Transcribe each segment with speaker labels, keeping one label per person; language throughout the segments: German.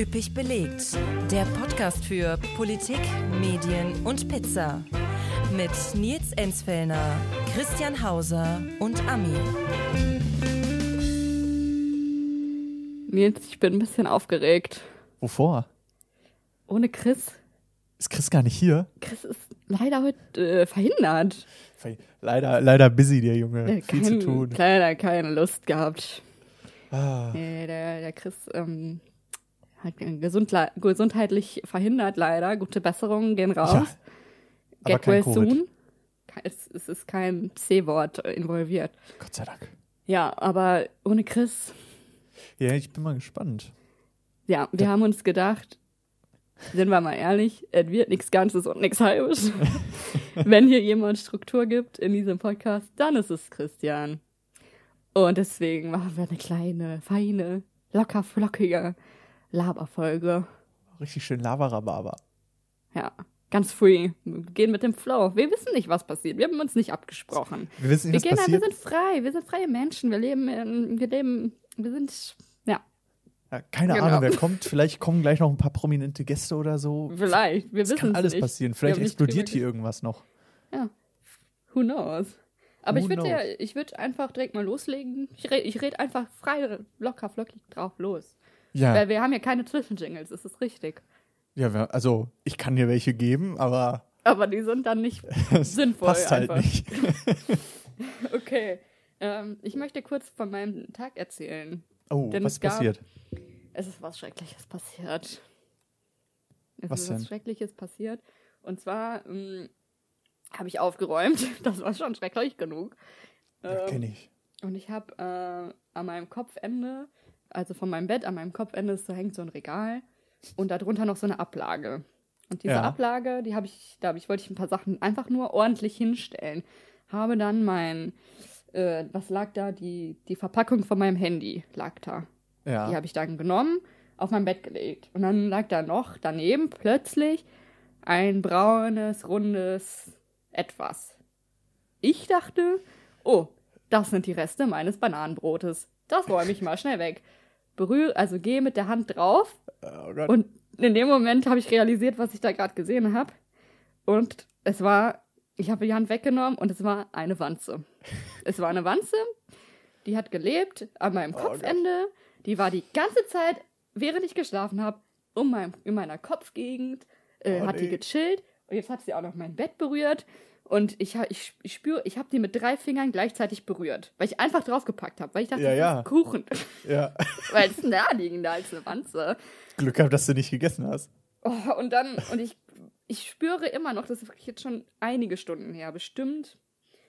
Speaker 1: Üppig belegt. Der Podcast für Politik, Medien und Pizza. Mit Nils Enzfellner, Christian Hauser und Ami.
Speaker 2: Nils, ich bin ein bisschen aufgeregt.
Speaker 3: Wovor?
Speaker 2: Ohne Chris.
Speaker 3: Ist Chris gar nicht hier?
Speaker 2: Chris ist leider heute äh, verhindert.
Speaker 3: Leider, leider busy, der Junge.
Speaker 2: Äh,
Speaker 3: Viel
Speaker 2: kein,
Speaker 3: zu tun.
Speaker 2: Leider keine Lust gehabt.
Speaker 3: Ah,
Speaker 2: Nee, der, der Chris ähm, gesundle- gesundheitlich verhindert leider. Gute Besserungen gehen raus.
Speaker 3: Ja, aber
Speaker 2: Get well
Speaker 3: Covid.
Speaker 2: soon. Es, es ist kein C-Wort äh, involviert.
Speaker 3: Gott sei Dank.
Speaker 2: Ja, aber ohne Chris,
Speaker 3: Ja, ich bin mal gespannt.
Speaker 2: ja, wir haben uns gedacht, sind wir mal ehrlich, es wird nichts Ganzes und nichts Halbes. Wenn hier jemand Struktur gibt in diesem Podcast, dann ist es Christian. Und deswegen machen wir eine kleine, feine, locker flockige Laberfolge.
Speaker 3: Richtig schön Lavarababa.
Speaker 2: Ja, ganz free. Wir gehen mit dem Flow. Wir wissen nicht, was passiert. Wir haben uns nicht abgesprochen.
Speaker 3: Wir wissen
Speaker 2: Wir
Speaker 3: nicht,
Speaker 2: gehen,
Speaker 3: was
Speaker 2: wir
Speaker 3: passiert.
Speaker 2: sind frei. Wir sind freie Menschen. Wir leben, in, wir leben, wir sind, ja,
Speaker 3: Ja, keine
Speaker 2: Genau.
Speaker 3: Ahnung, wer kommt. Vielleicht kommen gleich noch ein paar prominente Gäste oder so.
Speaker 2: vielleicht. Wir
Speaker 3: Es
Speaker 2: wissen
Speaker 3: kann alles
Speaker 2: nicht.
Speaker 3: passieren.
Speaker 2: Wir
Speaker 3: Vielleicht explodiert hier irgendwas noch.
Speaker 2: Ja, who knows? Aber
Speaker 3: Who
Speaker 2: ich würde ja, ich würde einfach direkt mal loslegen. Ich rede ich red einfach frei, locker, flockig drauf los.
Speaker 3: Ja,
Speaker 2: Weil wir haben ja keine Zwischenjingles, das ist richtig.
Speaker 3: ja also ich kann dir welche geben, aber
Speaker 2: Aber die sind dann nicht sinnvoll.
Speaker 3: passt halt
Speaker 2: einfach.
Speaker 3: nicht.
Speaker 2: Okay. Ähm, ich möchte kurz von meinem Tag erzählen.
Speaker 3: Oh,
Speaker 2: Denn
Speaker 3: was
Speaker 2: es
Speaker 3: ist
Speaker 2: gab-
Speaker 3: passiert?
Speaker 2: Es ist was Schreckliches passiert. Es
Speaker 3: Was
Speaker 2: ist was
Speaker 3: denn?
Speaker 2: Schreckliches passiert. Und zwar ähm, habe ich aufgeräumt. Das war schon schrecklich genug.
Speaker 3: Ja,
Speaker 2: Ähm,
Speaker 3: kenn ich.
Speaker 2: Und ich habe äh, an meinem Kopfende, also von meinem Bett, an meinem Kopfende ist, so hängt so ein Regal und darunter noch so eine Ablage. Und diese
Speaker 3: Ja.
Speaker 2: Ablage, die habe ich, da hab ich, wollte ich ein paar Sachen einfach nur ordentlich hinstellen. Habe dann mein, äh, was lag da? Die, die Verpackung von meinem Handy lag da. Die
Speaker 3: Ja.
Speaker 2: habe ich dann genommen, auf mein Bett gelegt. Und dann lag da noch daneben plötzlich ein braunes, rundes Etwas. Ich dachte, oh, das sind die Reste meines Bananenbrotes. Das räume ich mal schnell weg. Berühre, also gehe mit der Hand drauf
Speaker 3: Oh
Speaker 2: und in dem Moment habe ich realisiert, was ich da gerade gesehen habe. Und es war, ich habe die Hand weggenommen und es war eine Wanze. Es war eine Wanze, die hat gelebt an meinem
Speaker 3: Oh.
Speaker 2: Kopfende. Die war die ganze Zeit, während ich geschlafen habe, um mein, in meiner Kopfgegend, äh,
Speaker 3: Oh,
Speaker 2: hat die
Speaker 3: nee.
Speaker 2: gechillt. Und jetzt hat sie auch noch mein Bett berührt. Und ich, ich, ich spüre, ich habe die mit drei Fingern gleichzeitig berührt, weil ich einfach draufgepackt habe, weil ich dachte,
Speaker 3: Ja,
Speaker 2: das
Speaker 3: ja.
Speaker 2: ist Kuchen,
Speaker 3: ja.
Speaker 2: weil es ist naheliegender als eine Wanze.
Speaker 3: Glück gehabt, dass du nicht gegessen hast.
Speaker 2: Oh, und dann, und ich, ich spüre immer noch, das ist wirklich jetzt schon einige Stunden her, bestimmt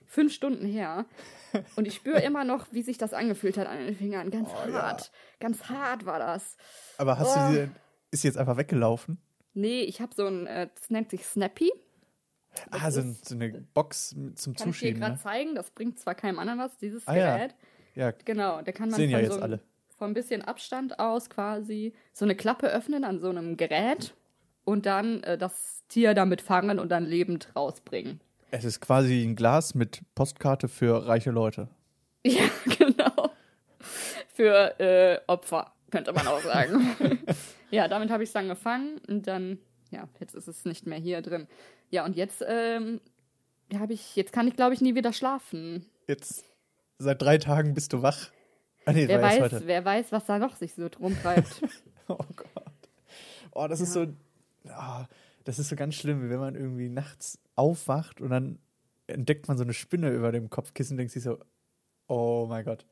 Speaker 2: fünf Stunden her. Und ich spüre immer noch, wie sich das angefühlt hat an den Fingern. Ganz
Speaker 3: Oh, ja.
Speaker 2: hart. Ganz hart war das.
Speaker 3: Aber hast
Speaker 2: Oh.
Speaker 3: du sie, ist sie jetzt einfach weggelaufen?
Speaker 2: Nee, ich habe so ein, äh, das nennt sich Snappy.
Speaker 3: Ah, so,
Speaker 2: ist-
Speaker 3: so eine Box zum
Speaker 2: Kann ich dir
Speaker 3: Zuschieben.
Speaker 2: gerade
Speaker 3: Ne?
Speaker 2: zeigen. Das bringt zwar keinem anderen was, dieses
Speaker 3: Ah, ja.
Speaker 2: Gerät.
Speaker 3: Ja,
Speaker 2: Genau, da kann man
Speaker 3: Sehen ja
Speaker 2: von
Speaker 3: jetzt
Speaker 2: so
Speaker 3: alle.
Speaker 2: von ein bisschen Abstand aus quasi so eine Klappe öffnen an so einem Gerät und dann äh, das Tier damit fangen und dann lebend rausbringen.
Speaker 3: es ist quasi ein Glas mit Postkarte für reiche Leute.
Speaker 2: Ja, genau. Für äh, Opfer, könnte man auch sagen. ja, damit habe ich es dann gefangen und dann, ja, jetzt ist es nicht mehr hier drin. Ja, und jetzt ähm, habe ich, jetzt kann ich, glaube ich, nie wieder schlafen.
Speaker 3: Jetzt seit drei Tagen bist du wach. Ah, nee,
Speaker 2: Wer weiß, wer weiß, was da noch sich so drum treibt.
Speaker 3: Oh Gott. Oh, das ist so. ah, das ist so ganz schlimm, wenn man irgendwie nachts aufwacht und dann entdeckt man so eine Spinne über dem Kopfkissen und denkt sich so, oh mein Gott,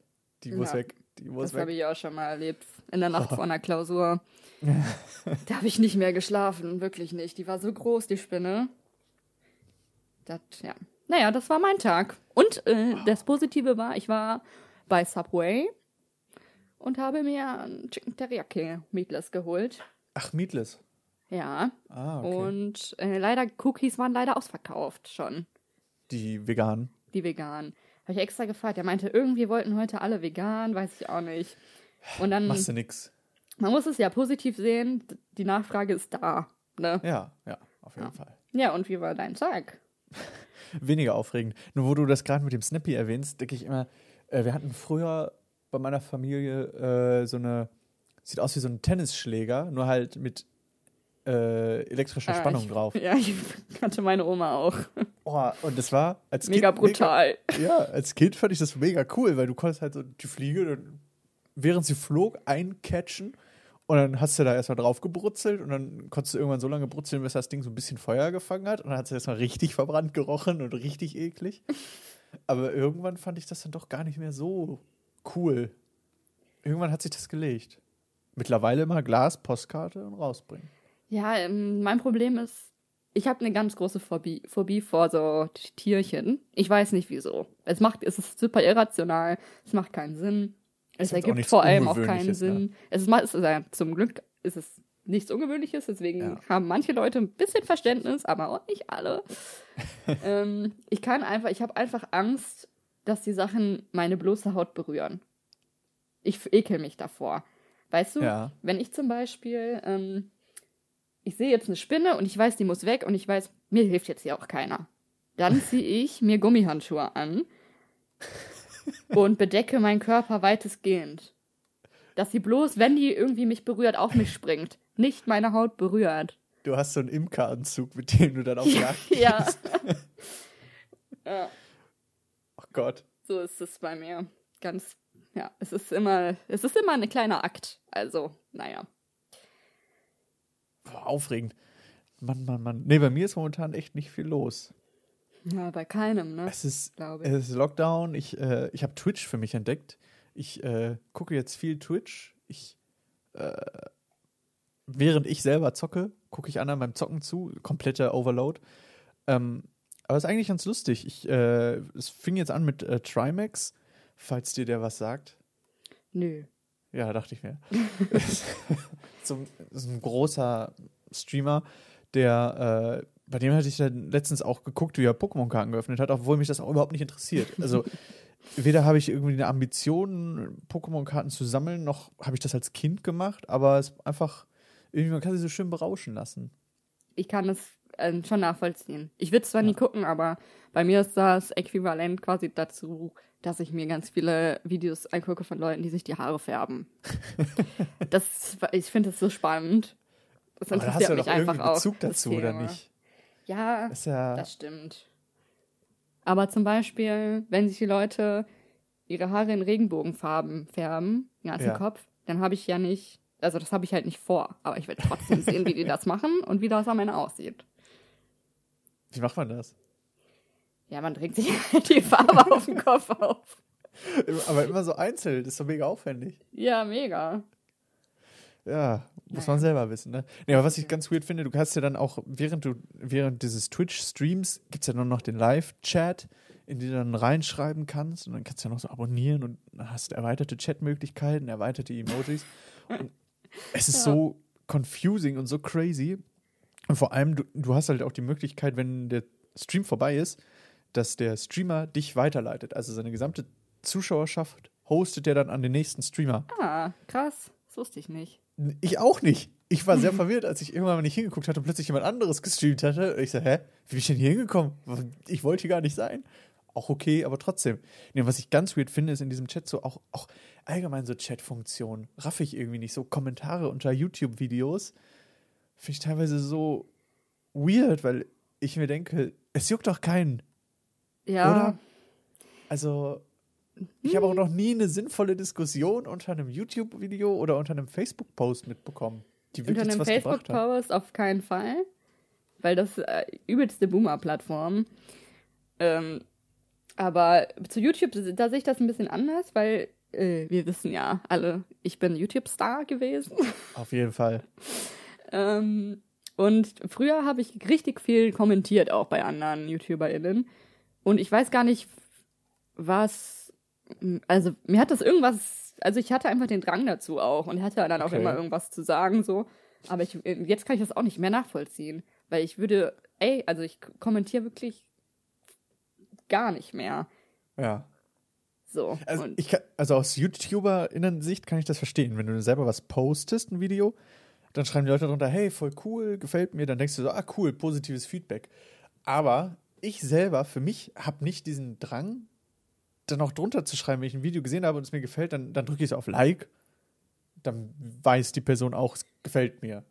Speaker 3: die muss
Speaker 2: Ja,
Speaker 3: weg, die muss
Speaker 2: Das habe ich auch schon mal erlebt. In der Nacht vor einer Klausur. da habe ich nicht mehr geschlafen, wirklich nicht. Die war so groß, die Spinne. Das, ja. Naja, das war mein Tag. Und äh, das Positive war, ich war bei Subway und habe mir ein Chicken Teriyaki Meatless geholt.
Speaker 3: Ach, Meatless.
Speaker 2: Ja.
Speaker 3: Ah, okay.
Speaker 2: Und äh, leider, Cookies waren leider ausverkauft schon.
Speaker 3: die veganen.
Speaker 2: die vegan. Habe ich extra gefragt. Er meinte, irgendwie wollten heute alle vegan, weiß ich auch nicht. Und dann,
Speaker 3: Machst du nix.
Speaker 2: man muss es ja positiv sehen, die Nachfrage ist da. Ne?
Speaker 3: Ja, ja, auf jeden
Speaker 2: Ja.
Speaker 3: Fall.
Speaker 2: Ja, und wie war dein Tag?
Speaker 3: Weniger aufregend. Nur wo du das gerade mit dem Snappy erwähnst, denke ich immer, äh, wir hatten früher bei meiner Familie äh, so eine sieht aus wie so ein Tennisschläger, nur halt mit äh, elektrischer
Speaker 2: Ah,
Speaker 3: Spannung
Speaker 2: ich,
Speaker 3: drauf.
Speaker 2: Ja, ich kannte meine Oma auch.
Speaker 3: Oh, und das war als
Speaker 2: Mega
Speaker 3: Kind
Speaker 2: brutal.
Speaker 3: Mega, ja, als Kind fand ich das mega cool, weil du konntest halt so die Fliege, während sie flog, eincatchen und dann hast du da erstmal drauf gebrutzelt und dann konntest du irgendwann so lange brutzeln, bis das Ding so ein bisschen Feuer gefangen hat und dann hat es erstmal richtig verbrannt gerochen und richtig eklig. Aber irgendwann fand ich das dann doch gar nicht mehr so cool. Irgendwann hat sich das gelegt. Mittlerweile immer Glas, Postkarte und rausbringen.
Speaker 2: Ja, ähm, mein Problem ist, ich habe eine ganz große Phobie, Phobie vor so Tierchen. Ich weiß nicht wieso. Es macht, es ist super irrational. Es macht keinen Sinn. Es ergibt vor allem auch keinen
Speaker 3: ne?
Speaker 2: Sinn. Es ist, ma- es ist ja, zum Glück ist es nichts Ungewöhnliches, deswegen
Speaker 3: Ja.
Speaker 2: haben manche Leute ein bisschen Verständnis, aber auch nicht alle. ähm, ich kann einfach, ich habe einfach Angst, dass die Sachen meine bloße Haut berühren. Ich ekel mich davor. Weißt du,
Speaker 3: Ja.
Speaker 2: wenn ich zum Beispiel, ähm, ich sehe jetzt eine Spinne und ich weiß, die muss weg und ich weiß, mir hilft jetzt hier auch keiner. Dann ziehe ich mir Gummihandschuhe an und bedecke meinen Körper weitestgehend. Dass sie bloß, wenn die irgendwie mich berührt, auf mich springt. Nicht meine Haut berührt.
Speaker 3: Du hast so einen Imkeranzug, mit dem du dann auf Jagd
Speaker 2: Ja.
Speaker 3: gehst.
Speaker 2: ja.
Speaker 3: Oh Gott.
Speaker 2: So ist es bei mir. Ganz, ja, es ist immer, es ist immer ein kleiner Akt. Also, naja.
Speaker 3: Boah, aufregend. Mann, Mann, Mann. Nee, bei mir ist momentan echt nicht viel los.
Speaker 2: Ja, bei keinem, ne?
Speaker 3: Es ist,
Speaker 2: Glaube ich.
Speaker 3: es ist Lockdown. Ich, äh, ich habe Twitch für mich entdeckt. Ich äh, gucke jetzt viel Twitch. Ich, äh, während ich selber zocke, gucke ich anderen beim Zocken zu. Kompletter Overload. Ähm, aber es ist eigentlich ganz lustig. Ich, äh, es fing jetzt an mit äh, Trimax, falls dir der was sagt.
Speaker 2: Nö.
Speaker 3: Ja, dachte ich mir. so, ein- so ein großer Streamer, der, äh, bei dem hatte ich dann letztens auch geguckt, wie er Pokémon-Karten geöffnet hat, obwohl mich das auch überhaupt nicht interessiert. Also, weder habe ich irgendwie eine Ambition, Pokémon-Karten zu sammeln, noch habe ich das als Kind gemacht, aber es ist einfach, irgendwie, man kann sich so schön berauschen lassen.
Speaker 2: Ich kann es äh, schon nachvollziehen. Ich würde es zwar nie
Speaker 3: Ja.
Speaker 2: gucken, aber bei mir ist das äquivalent quasi dazu, dass ich mir ganz viele Videos angucke von Leuten, die sich die Haare färben. das, ich finde das so spannend. Das
Speaker 3: Aber da hast
Speaker 2: interessiert
Speaker 3: du
Speaker 2: mich
Speaker 3: doch
Speaker 2: einfach
Speaker 3: irgendwie. Bezug dazu, oder nicht?
Speaker 2: Ja,
Speaker 3: Das ja,
Speaker 2: das stimmt. Aber zum Beispiel, wenn sich die Leute ihre Haare in Regenbogenfarben färben, den ganzen
Speaker 3: Ja.
Speaker 2: Kopf, dann habe ich ja nicht, also das habe ich halt nicht vor, aber ich will trotzdem sehen, wie die das machen und wie das am Ende aussieht.
Speaker 3: wie macht man das?
Speaker 2: Ja, man trägt sich halt die Farbe auf den Kopf auf.
Speaker 3: Aber immer so einzeln, das ist doch mega aufwendig.
Speaker 2: Ja, mega.
Speaker 3: Ja, muss
Speaker 2: Naja.
Speaker 3: man selber wissen, ne? Nee, aber was ich ganz weird finde, du kannst ja dann auch, während du, während dieses Twitch-Streams, gibt es ja nur noch den Live-Chat, in den du dann reinschreiben kannst und dann kannst du ja noch so abonnieren und dann hast erweiterte Chatmöglichkeiten, erweiterte Emojis. Und es ist
Speaker 2: Ja.
Speaker 3: so confusing und so crazy. Und vor allem, du, du hast halt auch die Möglichkeit, wenn der Stream vorbei ist, dass der Streamer dich weiterleitet. Also seine gesamte Zuschauerschaft hostet er dann an den nächsten Streamer.
Speaker 2: Ah, krass. Das wusste ich nicht.
Speaker 3: Ich auch nicht. Ich war sehr verwirrt, als ich irgendwann mal nicht hingeguckt hatte und plötzlich jemand anderes gestreamt hatte. Und ich so, hä? Wie bin ich denn hier hingekommen? Ich wollte hier gar nicht sein. Auch okay, aber trotzdem. Nee, was ich ganz weird finde, ist in diesem Chat so auch, auch allgemein so Chatfunktionen. Raff ich irgendwie nicht. So Kommentare unter YouTube-Videos finde ich teilweise so weird, weil ich mir denke, es juckt doch keinen.
Speaker 2: Ja.
Speaker 3: Oder? Also, ich habe auch noch nie eine sinnvolle Diskussion unter einem YouTube-Video oder unter einem Facebook-Post mitbekommen, die
Speaker 2: Unter
Speaker 3: wirklich
Speaker 2: einem
Speaker 3: gebracht hat.
Speaker 2: Facebook-Post auf keinen Fall. Weil das äh, übelste Boomer-Plattform. Ähm, aber zu YouTube, da sehe ich das ein bisschen anders, weil äh, wir wissen ja alle, ich bin YouTube-Star gewesen.
Speaker 3: Auf jeden Fall.
Speaker 2: Ähm, und früher habe ich richtig viel kommentiert, auch bei anderen YouTuberInnen. Und ich weiß gar nicht, was. Also, mir hat das irgendwas. Also, ich hatte einfach den Drang dazu auch und hatte dann auch
Speaker 3: Okay.
Speaker 2: immer irgendwas zu sagen, so. Aber ich, jetzt kann ich das auch nicht mehr nachvollziehen. Weil ich würde. Ey, also, ich kommentiere wirklich gar nicht mehr.
Speaker 3: Ja.
Speaker 2: So.
Speaker 3: Also, kann, also aus YouTuberInnen-Sicht kann ich das verstehen. Wenn du selber was postest, ein Video, dann schreiben die Leute darunter, hey, voll cool, gefällt mir. Dann denkst du so, ah, cool, positives Feedback. Aber ich selber, für mich, habe nicht diesen Drang, dann auch drunter zu schreiben, wenn ich ein Video gesehen habe und es mir gefällt, dann, dann drücke ich es auf Like. dann weiß die Person auch, es gefällt mir.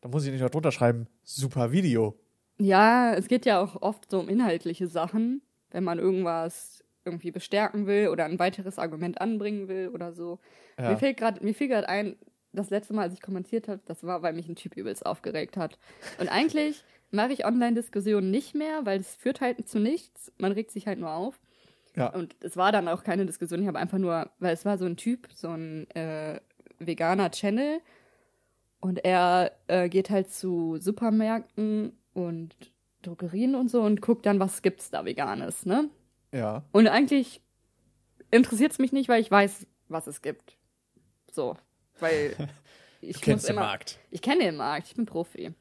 Speaker 3: Da muss ich nicht noch drunter schreiben, super Video.
Speaker 2: Ja, es geht ja auch oft so um inhaltliche Sachen, wenn man irgendwas irgendwie bestärken will oder ein weiteres Argument anbringen will oder so.
Speaker 3: Ja.
Speaker 2: Mir fällt gerade, mir fiel gerade ein, das letzte Mal, als ich kommentiert habe, das war, weil mich ein Typ übelst aufgeregt hat. Und eigentlich mache ich Online-Diskussionen nicht mehr, weil es führt halt zu nichts. Man regt sich halt nur auf.
Speaker 3: Ja.
Speaker 2: Und es war dann auch keine Diskussion. Ich habe einfach nur, weil es war so ein Typ, so ein äh, veganer Channel. Und er äh, geht halt zu Supermärkten und Drogerien und so und guckt dann, was gibt's da Veganes, ne?
Speaker 3: Ja.
Speaker 2: Und eigentlich interessiert es mich nicht, weil ich weiß, was es gibt. So. Weil ich
Speaker 3: Du kennst
Speaker 2: muss
Speaker 3: den
Speaker 2: immer,
Speaker 3: Markt.
Speaker 2: Ich kenne den Markt, ich bin Profi.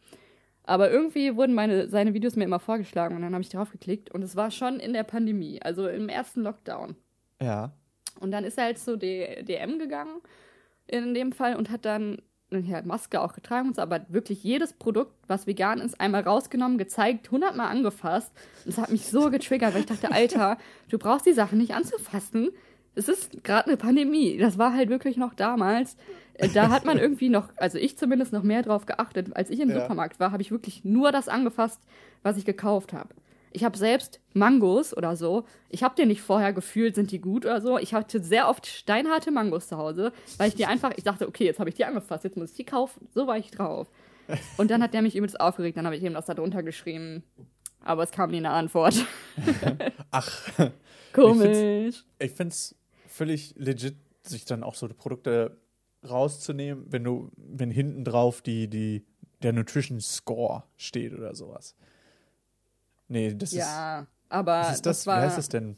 Speaker 2: Aber irgendwie wurden meine, seine Videos mir immer vorgeschlagen und dann habe ich drauf geklickt und es war schon in der Pandemie, also im ersten Lockdown.
Speaker 3: Ja.
Speaker 2: Und dann ist er halt zu D DM gegangen, in dem Fall, und hat dann ja, Maske auch getragen und so, aber wirklich jedes Produkt, was vegan ist, einmal rausgenommen, gezeigt, hundertmal angefasst. Und es hat mich so getriggert, weil ich dachte, Alter, du brauchst die Sachen nicht anzufassen. Es ist gerade eine Pandemie. Das war halt wirklich noch damals. Äh, Da hat man irgendwie noch, also ich zumindest noch mehr drauf geachtet. Als ich im
Speaker 3: Ja.
Speaker 2: Supermarkt war, habe ich wirklich nur das angefasst, was ich gekauft habe. Ich habe selbst Mangos oder so. Ich habe dir nicht vorher gefühlt, sind die gut oder so. Ich hatte sehr oft steinharte Mangos zu Hause, weil ich die einfach, ich dachte, okay, jetzt habe ich die angefasst, jetzt muss ich die kaufen. So war ich drauf. Und dann hat der mich übelst aufgeregt, dann habe ich ihm das da drunter geschrieben. Aber es kam nie eine Antwort.
Speaker 3: Ach,
Speaker 2: Komisch.
Speaker 3: ich finde es völlig legit, sich dann auch so die Produkte rauszunehmen, wenn du, wenn hinten drauf die, die, der Nutrition Score steht oder sowas. Nee, das
Speaker 2: Ja,
Speaker 3: ist.
Speaker 2: aber
Speaker 3: Was ist das?
Speaker 2: das war.
Speaker 3: Wie heißt das denn?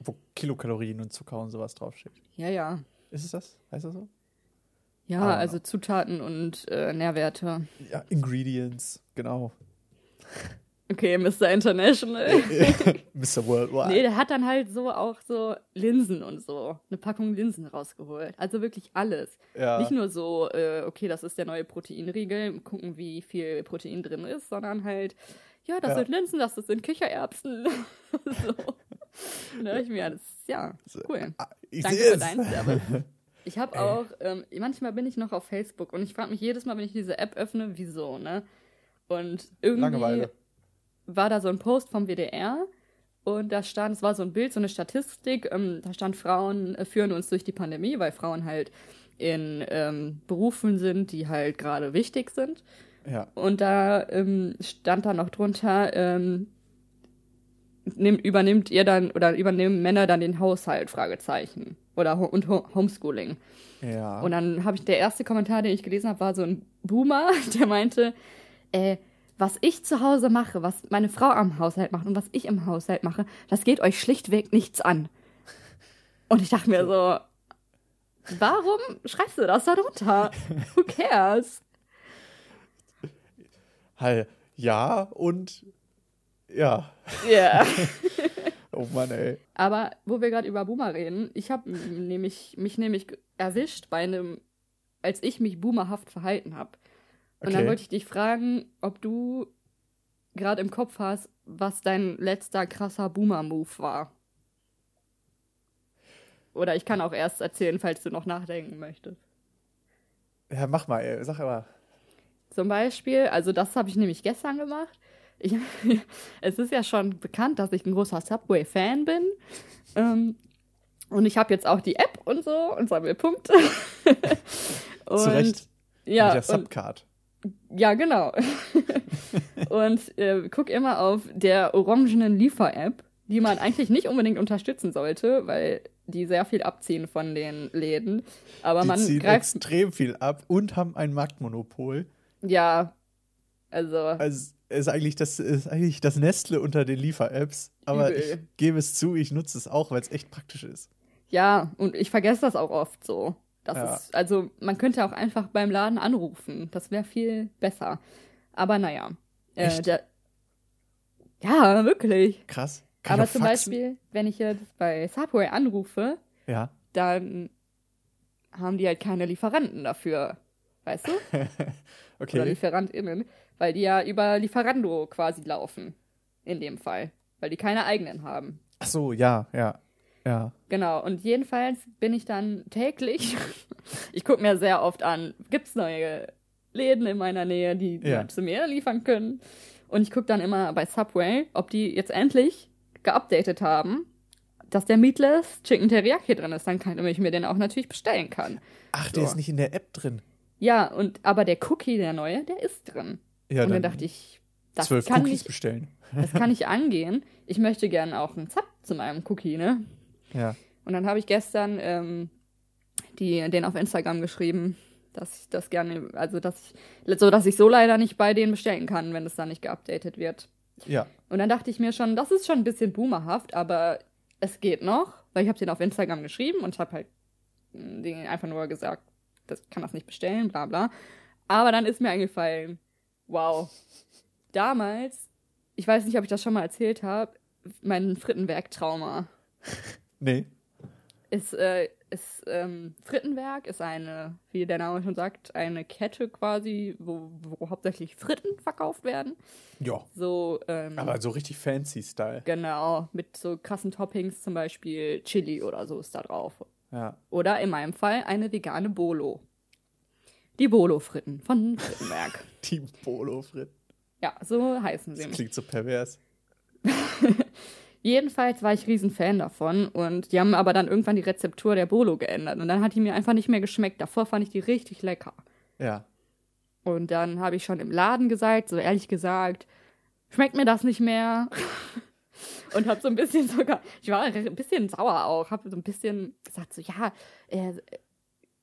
Speaker 3: Wo Kilokalorien und Zucker und sowas draufsteht.
Speaker 2: Ja, ja.
Speaker 3: Ist es das? Heißt das so?
Speaker 2: Ja,
Speaker 3: Ah.
Speaker 2: also Zutaten und äh, Nährwerte.
Speaker 3: Ja, Ingredients, genau.
Speaker 2: Okay, Mr. International.
Speaker 3: Mr. Worldwide.
Speaker 2: Nee, der hat dann halt so auch so Linsen und so. Eine Packung Linsen rausgeholt. Also wirklich alles.
Speaker 3: ja.
Speaker 2: Nicht nur so, äh, okay, das ist der neue Proteinriegel, gucken, wie viel Protein drin ist, sondern halt, ja, das
Speaker 3: Ja.
Speaker 2: sind Linsen, das sind Kichererbsen. so. Ne, ich mir, das ist ja cool.
Speaker 3: Ah, ich
Speaker 2: Danke
Speaker 3: sehe
Speaker 2: für deinen Service. Ich habe auch, ähm, manchmal bin ich noch auf Facebook und ich frage mich jedes Mal, wenn ich diese App öffne, wieso, ne? Und irgendwie
Speaker 3: Langeweile.
Speaker 2: War da so ein Post vom WDR und da stand, es war so ein Bild, so eine Statistik, ähm, da stand, Frauen äh, führen uns durch die Pandemie, weil Frauen halt in ähm, Berufen sind, die halt gerade wichtig sind.
Speaker 3: Ja.
Speaker 2: Und da ähm, stand da noch drunter, ähm, nimm, übernimmt ihr dann oder übernehmen Männer dann den Haushalt? Fragezeichen. Oder ho und ho Homeschooling.
Speaker 3: Ja.
Speaker 2: Und dann habe ich der erste Kommentar, den ich gelesen habe, war so ein Boomer, der meinte, äh, was ich zu Hause mache, was meine Frau am Haushalt macht und was ich im Haushalt mache, das geht euch schlichtweg nichts an. Und ich dachte mir so, warum schreibst du das da drunter? Who cares?
Speaker 3: halt, ja und ja.
Speaker 2: Ja.
Speaker 3: Oh Mann, ey.
Speaker 2: Aber wo wir gerade über Boomer reden, ich habe nämlich mich nämlich erwischt bei einem, als ich mich boomerhaft verhalten habe. Und dann
Speaker 3: Okay.
Speaker 2: wollte ich dich fragen, ob du gerade im Kopf hast, was dein letzter krasser Boomer-Move war. Oder ich kann auch erst erzählen, falls du noch nachdenken möchtest.
Speaker 3: Ja, mach mal, ey. Sag aber.
Speaker 2: Zum Beispiel, also das habe ich nämlich gestern gemacht. Ich, es ist ja schon bekannt, dass ich ein großer Subway-Fan bin. Ähm, und ich habe jetzt auch die App und so und sammle Punkte. und,
Speaker 3: Zu Recht.
Speaker 2: Ja,
Speaker 3: Mit der Subcard.
Speaker 2: Ja, genau. und äh, guck immer auf der orangenen Liefer-App, die man eigentlich nicht unbedingt unterstützen sollte, weil die sehr viel abziehen von den Läden. Aber
Speaker 3: Die
Speaker 2: man
Speaker 3: ziehen
Speaker 2: greift.
Speaker 3: extrem viel ab und haben ein Marktmonopol.
Speaker 2: Ja. Also.
Speaker 3: Also ist eigentlich das ist eigentlich das Nestle unter den Liefer-Apps. Aber
Speaker 2: Übel.
Speaker 3: ich gebe es zu, ich nutze es auch, weil es echt praktisch ist.
Speaker 2: Ja, und ich vergesse das auch oft so. Das
Speaker 3: Ja.
Speaker 2: ist, also man könnte auch einfach beim Laden anrufen. Das wäre viel besser. Aber naja. Äh, der, ja, wirklich.
Speaker 3: Krass. Kann
Speaker 2: Aber zum
Speaker 3: faxen?
Speaker 2: Beispiel, wenn ich jetzt bei Subway anrufe,
Speaker 3: Ja.
Speaker 2: dann haben die halt keine Lieferanten dafür. Weißt du? Oder
Speaker 3: Okay.
Speaker 2: LieferantInnen. Weil die ja über Lieferando quasi laufen. In dem Fall. Weil die keine eigenen haben.
Speaker 3: Ach so, ja, ja. Ja.
Speaker 2: Genau, und jedenfalls bin ich dann täglich, ich gucke mir sehr oft an, gibt es neue Läden in meiner Nähe, die
Speaker 3: Ja.
Speaker 2: zu mir liefern können. Und ich gucke dann immer bei Subway, ob die jetzt endlich geupdatet haben, dass der Meatless Chicken Teriyaki drin ist. Dann kann ich mir den auch natürlich bestellen kann.
Speaker 3: Ach, der
Speaker 2: So.
Speaker 3: ist nicht in der App drin.
Speaker 2: Ja, und aber der Cookie, der neue, der ist drin.
Speaker 3: Ja,
Speaker 2: und dann dachte ich, das
Speaker 3: zwölf
Speaker 2: kann
Speaker 3: Cookies
Speaker 2: nicht,
Speaker 3: bestellen.
Speaker 2: das kann nicht angehen. Ich möchte gerne auch einen Zap zu meinem Cookie, ne?
Speaker 3: Ja.
Speaker 2: Und dann habe ich gestern ähm, die, den auf Instagram geschrieben, dass ich das gerne, also dass ich, so dass ich so leider nicht bei denen bestellen kann, wenn es dann nicht geupdatet wird.
Speaker 3: Ja.
Speaker 2: Und dann dachte ich mir schon, das ist schon ein bisschen boomerhaft, aber es geht noch, weil ich habe den auf Instagram geschrieben und habe halt mh, denen einfach nur gesagt, das kann das nicht bestellen, bla bla. Aber dann ist mir eingefallen, wow, damals, ich weiß nicht, ob ich das schon mal erzählt habe, mein Frittenwerk-Trauma
Speaker 3: Nee.
Speaker 2: ist, äh, ist ähm, Frittenwerk ist eine, wie der Name schon sagt, eine Kette quasi, wo, wo hauptsächlich Fritten verkauft werden.
Speaker 3: Ja.
Speaker 2: So, ähm,
Speaker 3: Aber so richtig fancy Style.
Speaker 2: genau, mit so krassen Toppings, zum Beispiel Chili oder so ist da drauf.
Speaker 3: Ja.
Speaker 2: Oder in meinem Fall eine vegane Bolo. Die Bolo-Fritten von Frittenwerk.
Speaker 3: Polo Frit.
Speaker 2: ja, so heißen sie.
Speaker 3: Das klingt so pervers.
Speaker 2: Jedenfalls war ich riesen Fan davon und die haben aber dann irgendwann die Rezeptur der Bolo geändert und dann hat die mir einfach nicht mehr geschmeckt. Davor fand ich die richtig lecker.
Speaker 3: Ja.
Speaker 2: Und dann habe ich schon im Laden gesagt, so ehrlich gesagt, schmeckt mir das nicht mehr. Und habe so ein bisschen sogar, ich war ein bisschen sauer auch, habe so ein bisschen gesagt, so ja, äh,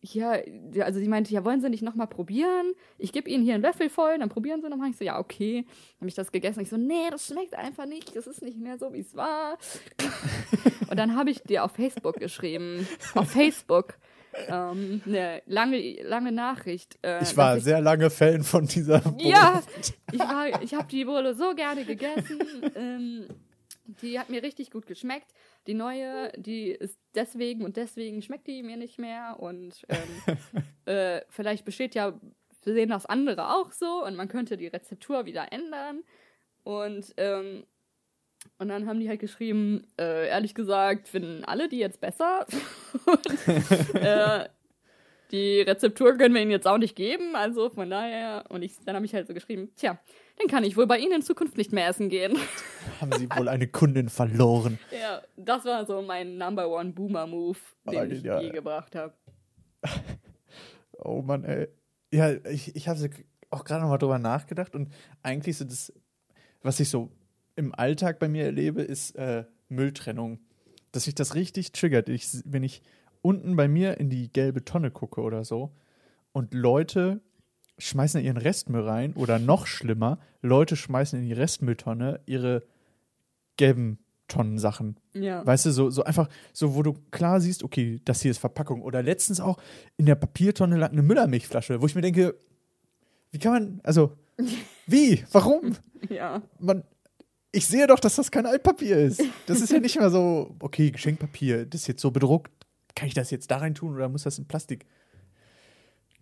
Speaker 2: hier, also sie meinte, ja, wollen Sie nicht nochmal probieren? Ich gebe Ihnen hier einen Löffel voll, dann probieren Sie nochmal. Ich so, ja, okay. Habe ich das gegessen. Ich so, nee, das schmeckt einfach nicht. Das ist nicht mehr so, wie es war. Und dann habe ich dir auf Facebook geschrieben, auf Facebook, ähm, eine lange, lange Nachricht. Äh,
Speaker 3: Ich war
Speaker 2: dass
Speaker 3: sehr lange Fan von dieser Polo.
Speaker 2: ja, ich, war, ich habe die Bolo so gerne gegessen. Ähm, die hat mir richtig gut geschmeckt. Die neue, die ist deswegen und deswegen schmeckt die mir nicht mehr. Und ähm, äh, vielleicht besteht ja, wir sehen das andere auch so und man könnte die Rezeptur wieder ändern. Und, ähm, und dann haben die halt geschrieben, äh, ehrlich gesagt, finden alle die jetzt besser. und, äh, die Rezeptur können wir ihnen jetzt auch nicht geben, also von daher. Und ich, dann habe ich halt so geschrieben, tja, dann kann ich wohl bei Ihnen in Zukunft nicht mehr essen gehen.
Speaker 3: Haben sie wohl eine Kundin verloren.
Speaker 2: ja, das war so mein Number One Boomer Move, den
Speaker 3: Oh,
Speaker 2: ich
Speaker 3: ja.
Speaker 2: je gebracht habe.
Speaker 3: Oh Mann, ey. Ja, ich, ich habe auch gerade noch mal drüber nachgedacht und eigentlich so das, was ich so im Alltag bei mir erlebe, ist äh, Mülltrennung. Dass sich das richtig triggert. Ich, wenn ich unten bei mir in die gelbe Tonne gucke oder so und Leute schmeißen ihren Restmüll rein oder noch schlimmer, Leute schmeißen in die Restmülltonne ihre gelben Tonnensachen.
Speaker 2: Ja.
Speaker 3: Weißt du, so, so einfach, so wo du klar siehst, okay, das hier ist Verpackung. Oder letztens auch in der Papiertonne lag eine Müllermilchflasche, wo ich mir denke, wie kann man, also, wie? Warum?
Speaker 2: ja.
Speaker 3: Man, ich sehe doch, dass das kein Altpapier ist. Das ist ja nicht mal so, okay, Geschenkpapier, das ist jetzt so bedruckt. Kann ich das jetzt da rein tun oder muss das in Plastik?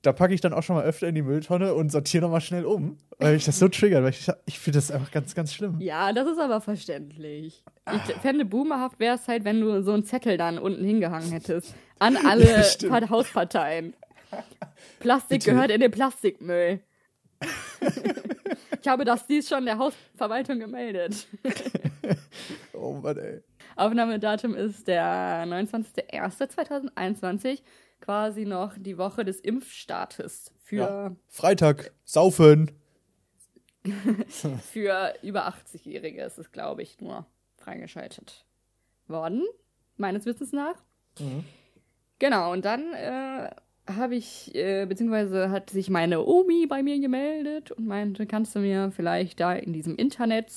Speaker 3: Da packe ich dann auch schon mal öfter in die Mülltonne und sortiere nochmal schnell um, weil ich das so triggert, weil ich, ich finde das einfach ganz, ganz schlimm.
Speaker 2: Ja, das ist aber verständlich. Ich fände boomerhaft wäre es halt, wenn du so einen Zettel dann unten hingehangen hättest. An alle
Speaker 3: Ja,
Speaker 2: Hausparteien. Plastik
Speaker 3: Bitte.
Speaker 2: gehört in den Plastikmüll. ich habe das dies schon der Hausverwaltung gemeldet.
Speaker 3: Oh Mann, ey.
Speaker 2: Aufnahmedatum ist der 29.01.2021, quasi noch die Woche des Impfstartes für,
Speaker 3: Ja. Freitag, saufen.
Speaker 2: für über 80-Jährige ist es, glaube ich, nur freigeschaltet worden, meines Wissens nach. Genau, und dann äh, habe ich, äh, beziehungsweise hat sich meine Omi bei mir gemeldet und meinte, kannst du mir vielleicht da in diesem Internet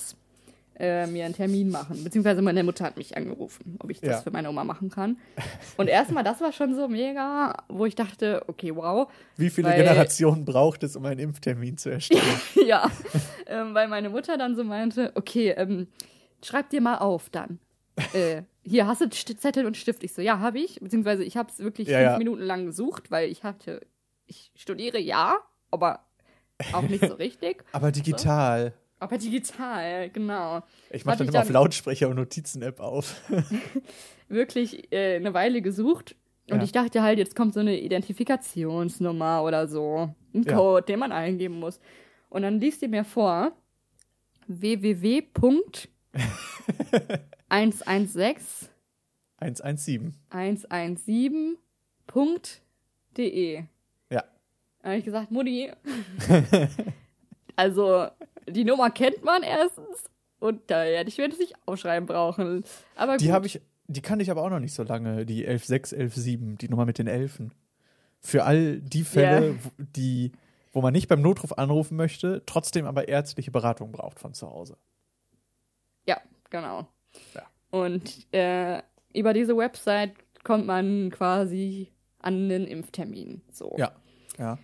Speaker 2: äh, mir einen Termin machen? Beziehungsweise meine Mutter hat mich angerufen, ob ich das
Speaker 3: Ja.
Speaker 2: für meine Oma machen kann. Und erstmal, das war schon so mega, wo ich dachte, okay, wow,
Speaker 3: Wie viele
Speaker 2: Weil-
Speaker 3: Generationen braucht es, um einen Impftermin zu erstellen?
Speaker 2: ja, ähm, weil meine Mutter dann so meinte, okay, ähm, schreib dir mal auf dann. äh, hier, hast du Zettel und Stift? Ich so, ja, habe ich. Beziehungsweise ich habe es wirklich
Speaker 3: Ja,
Speaker 2: fünf
Speaker 3: ja.
Speaker 2: Minuten lang gesucht, weil ich hatte, ich studiere ja, aber auch nicht so richtig.
Speaker 3: Aber digital.
Speaker 2: Aber digital, genau.
Speaker 3: Ich mache dann immer auf Lautsprecher und Notizen-App auf.
Speaker 2: Wirklich äh, eine Weile gesucht. Und
Speaker 3: Ja.
Speaker 2: ich dachte halt, jetzt kommt so eine Identifikationsnummer oder so. Ein
Speaker 3: Ja.
Speaker 2: Code, den man eingeben muss. Und dann liest die mir vor www.116
Speaker 3: 117.
Speaker 2: 117.de.
Speaker 3: Ja.
Speaker 2: Da habe ich gesagt, Mutti, also die Nummer kennt man erstens und da hätte ich mir das nicht aufschreiben brauchen. Aber
Speaker 3: Die habe ich, die kannte ich aber auch noch nicht so lange, die 116, 117, die Nummer mit den Elfen. Für all die Fälle,
Speaker 2: Ja.
Speaker 3: wo, die, wo man nicht beim Notruf anrufen möchte, trotzdem aber ärztliche Beratung braucht von zu Hause.
Speaker 2: Ja, genau.
Speaker 3: Ja.
Speaker 2: Und äh, über diese Website kommt man quasi an den Impftermin. So.
Speaker 3: Ja. Ja.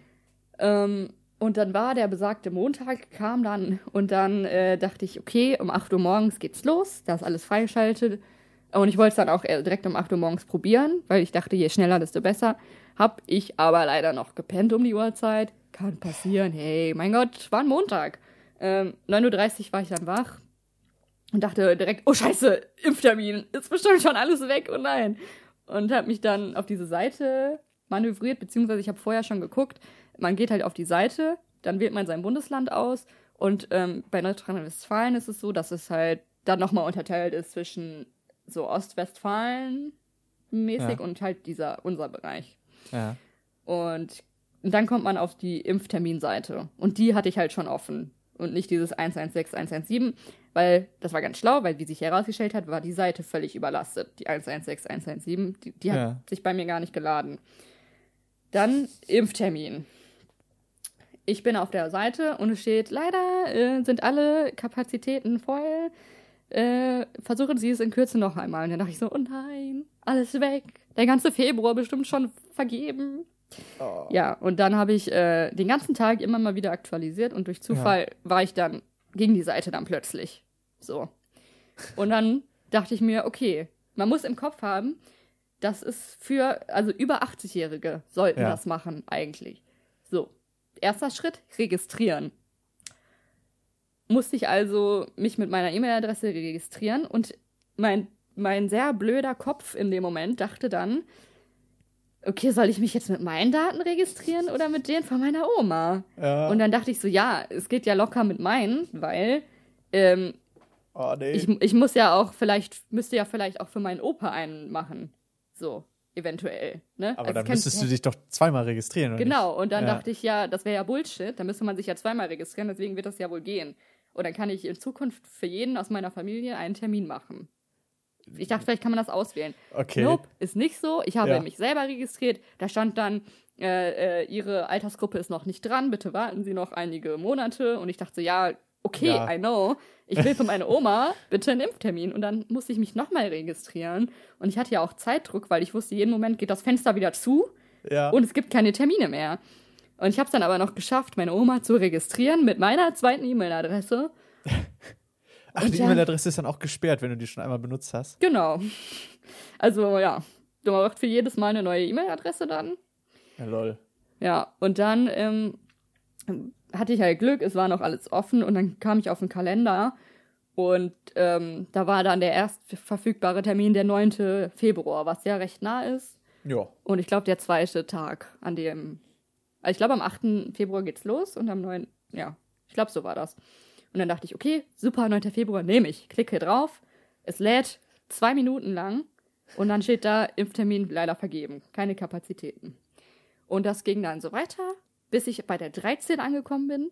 Speaker 2: Ähm, und dann war der besagte Montag, kam dann und dann äh, dachte ich, okay, um 8 Uhr morgens geht's los, da ist alles freigeschaltet. Und ich wollte es dann auch äh, direkt um 8 Uhr morgens probieren, weil ich dachte, je schneller, desto besser. Hab ich aber leider noch gepennt um die Uhrzeit. Kann passieren. Hey, mein Gott, war ein Montag. Ähm, 9.30 Uhr war ich dann wach und dachte direkt, oh scheiße, Impftermin, ist bestimmt schon alles weg, oh nein. Und habe mich dann auf diese Seite manövriert, beziehungsweise ich habe vorher schon geguckt, man geht halt auf die Seite, dann wählt man sein Bundesland aus und ähm, bei Nordrhein-Westfalen ist es so, dass es halt dann nochmal unterteilt ist zwischen so Ostwestfalen mäßig
Speaker 3: Ja.
Speaker 2: und halt dieser, unser Bereich.
Speaker 3: Ja.
Speaker 2: Und dann kommt man auf die Impfterminseite. Und die hatte ich halt schon offen. Und nicht dieses 116, 117, weil das war ganz schlau, weil wie sich herausgestellt hat, war die Seite völlig überlastet. Die 116, 117, die, die hat
Speaker 3: Ja.
Speaker 2: sich bei mir gar nicht geladen. Dann Impftermin. Ich bin auf der Seite und es steht, leider äh, sind alle Kapazitäten voll. Äh, versuchen Sie es in Kürze noch einmal. Und dann dachte ich so, oh nein, alles weg. Der ganze Februar bestimmt schon vergeben.
Speaker 3: Oh.
Speaker 2: Ja, und dann habe ich äh, den ganzen Tag immer mal wieder aktualisiert und durch Zufall war ich dann gegen die Seite dann plötzlich. So. Und dann dachte ich mir, okay, man muss im Kopf haben, das ist für, also über 80-Jährige sollten
Speaker 3: Ja.
Speaker 2: das machen eigentlich. So. Erster Schritt, registrieren. Musste ich also mich mit meiner E-Mail-Adresse registrieren und mein, mein sehr blöder Kopf in dem Moment dachte dann, okay, soll ich mich jetzt mit meinen Daten registrieren oder mit denen von meiner Oma?
Speaker 3: Ja.
Speaker 2: Und dann dachte ich so, ja, es geht ja locker mit meinen, weil ähm,
Speaker 3: oh, nee.
Speaker 2: ich, ich muss ja auch vielleicht, müsste ja vielleicht auch für meinen Opa einen machen. So, eventuell. Ne?
Speaker 3: aber
Speaker 2: Also
Speaker 3: dann müsstest du dich doch zweimal registrieren, oder
Speaker 2: Genau, und dann
Speaker 3: Ja.
Speaker 2: dachte ich ja, das wäre ja Bullshit, da müsste man sich ja zweimal registrieren, deswegen wird das ja wohl gehen. Und dann kann ich in Zukunft für jeden aus meiner Familie einen Termin machen. Ich dachte, vielleicht kann man das auswählen.
Speaker 3: nicht? Okay.
Speaker 2: Nope, ist nicht so. Ich habe
Speaker 3: Ja.
Speaker 2: mich selber registriert. Da stand dann, äh, äh, Ihre Altersgruppe ist noch nicht dran, bitte warten Sie noch einige Monate. Und ich dachte ja, okay,
Speaker 3: Ja.
Speaker 2: I know. Ich will für meine Oma bitte einen Impftermin. Und dann musste ich mich nochmal registrieren. Und ich hatte ja auch Zeitdruck, weil ich wusste, jeden Moment geht das Fenster wieder zu
Speaker 3: Ja.
Speaker 2: und es gibt keine Termine mehr. Und ich habe es dann aber noch geschafft, meine Oma zu registrieren mit meiner zweiten E-Mail-Adresse.
Speaker 3: Ach,
Speaker 2: und
Speaker 3: die E-Mail-Adresse ist dann auch gesperrt, wenn du die schon einmal benutzt hast.
Speaker 2: Genau. Also ja, du brauchst für jedes Mal eine neue E-Mail-Adresse dann.
Speaker 3: Ja, lol.
Speaker 2: Ja, und dann ähm, hatte ich halt Glück, es war noch alles offen und dann kam ich auf den Kalender und ähm, da war dann der erst verfügbare Termin der 9. Februar, was ja recht nah ist.
Speaker 3: Ja.
Speaker 2: Und ich glaube, der zweite Tag, an dem. Also ich glaube, am 8. Februar geht's los und am 9. Ja, ich glaube, so war das. Und dann dachte ich, okay, super, 9. Februar nehme ich. Klicke drauf. Es lädt zwei Minuten lang und dann steht da Impftermin leider vergeben. Keine Kapazitäten. Und das ging dann so weiter, bis ich bei der 13 angekommen bin.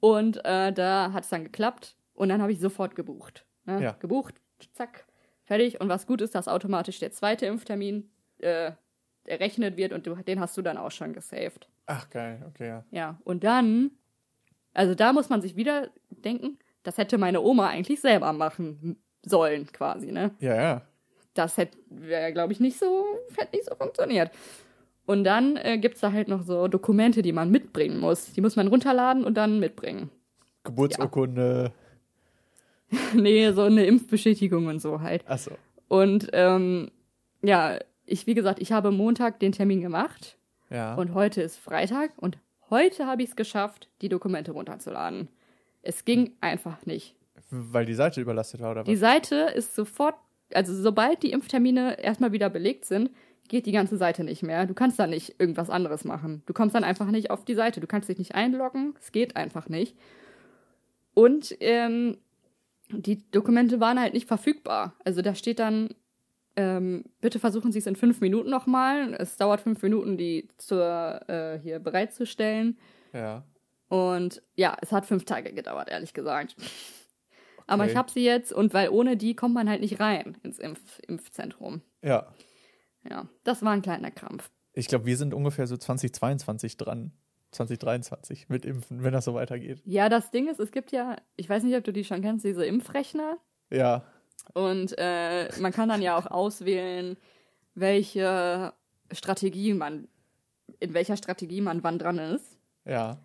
Speaker 2: Und äh, da hat es dann geklappt und dann habe ich sofort gebucht. Ne?
Speaker 3: Ja.
Speaker 2: Gebucht, zack, fertig. Und was gut ist, dass automatisch der zweite Impftermin äh, errechnet wird und du, den hast du dann auch schon gesaved.
Speaker 3: Ach, geil. Okay, ja.
Speaker 2: Ja, und dann, also da muss man sich wieder denken, das hätte meine Oma eigentlich selber machen sollen, quasi, ne?
Speaker 3: Ja, ja.
Speaker 2: Das hätte, glaube ich, nicht so, hätte nicht so funktioniert. Und dann äh, gibt's da halt noch so Dokumente, die man mitbringen muss. Die muss man runterladen und dann mitbringen.
Speaker 3: Geburtsurkunde.
Speaker 2: nee, so eine Impfbestätigung und so halt.
Speaker 3: Achso.
Speaker 2: Und ähm, ja, ich, wie gesagt, ich habe Montag den Termin gemacht
Speaker 3: Ja.
Speaker 2: und heute ist Freitag und heute habe ich es geschafft, die Dokumente runterzuladen. Es ging einfach nicht.
Speaker 3: Weil die Seite überlastet war, oder
Speaker 2: Die
Speaker 3: was?
Speaker 2: Seite ist sofort, also sobald die Impftermine erstmal wieder belegt sind, geht die ganze Seite nicht mehr. Du kannst da nicht irgendwas anderes machen. Du kommst dann einfach nicht auf die Seite. Du kannst dich nicht einloggen. Es geht einfach nicht. Und ähm, die Dokumente waren halt nicht verfügbar. Also da steht dann, ähm, bitte versuchen Sie es in fünf Minuten nochmal. Es dauert fünf Minuten, die zur, äh, hier bereitzustellen.
Speaker 3: Ja.
Speaker 2: Und ja, es hat fünf Tage gedauert, ehrlich gesagt. Aber
Speaker 3: Okay.
Speaker 2: ich habe sie jetzt und weil ohne die kommt man halt nicht rein ins Impf Impfzentrum.
Speaker 3: Ja.
Speaker 2: Ja, das war ein kleiner Krampf.
Speaker 3: Ich glaube, wir sind ungefähr so 2022 dran. 2023 mit Impfen, wenn das so weitergeht.
Speaker 2: Ja, das Ding ist, es gibt ja, ich weiß nicht, ob du die schon kennst, diese Impfrechner.
Speaker 3: Ja.
Speaker 2: Und äh, man kann dann ja auch auswählen, welche Strategie man, in welcher Strategie man wann dran ist.
Speaker 3: Ja.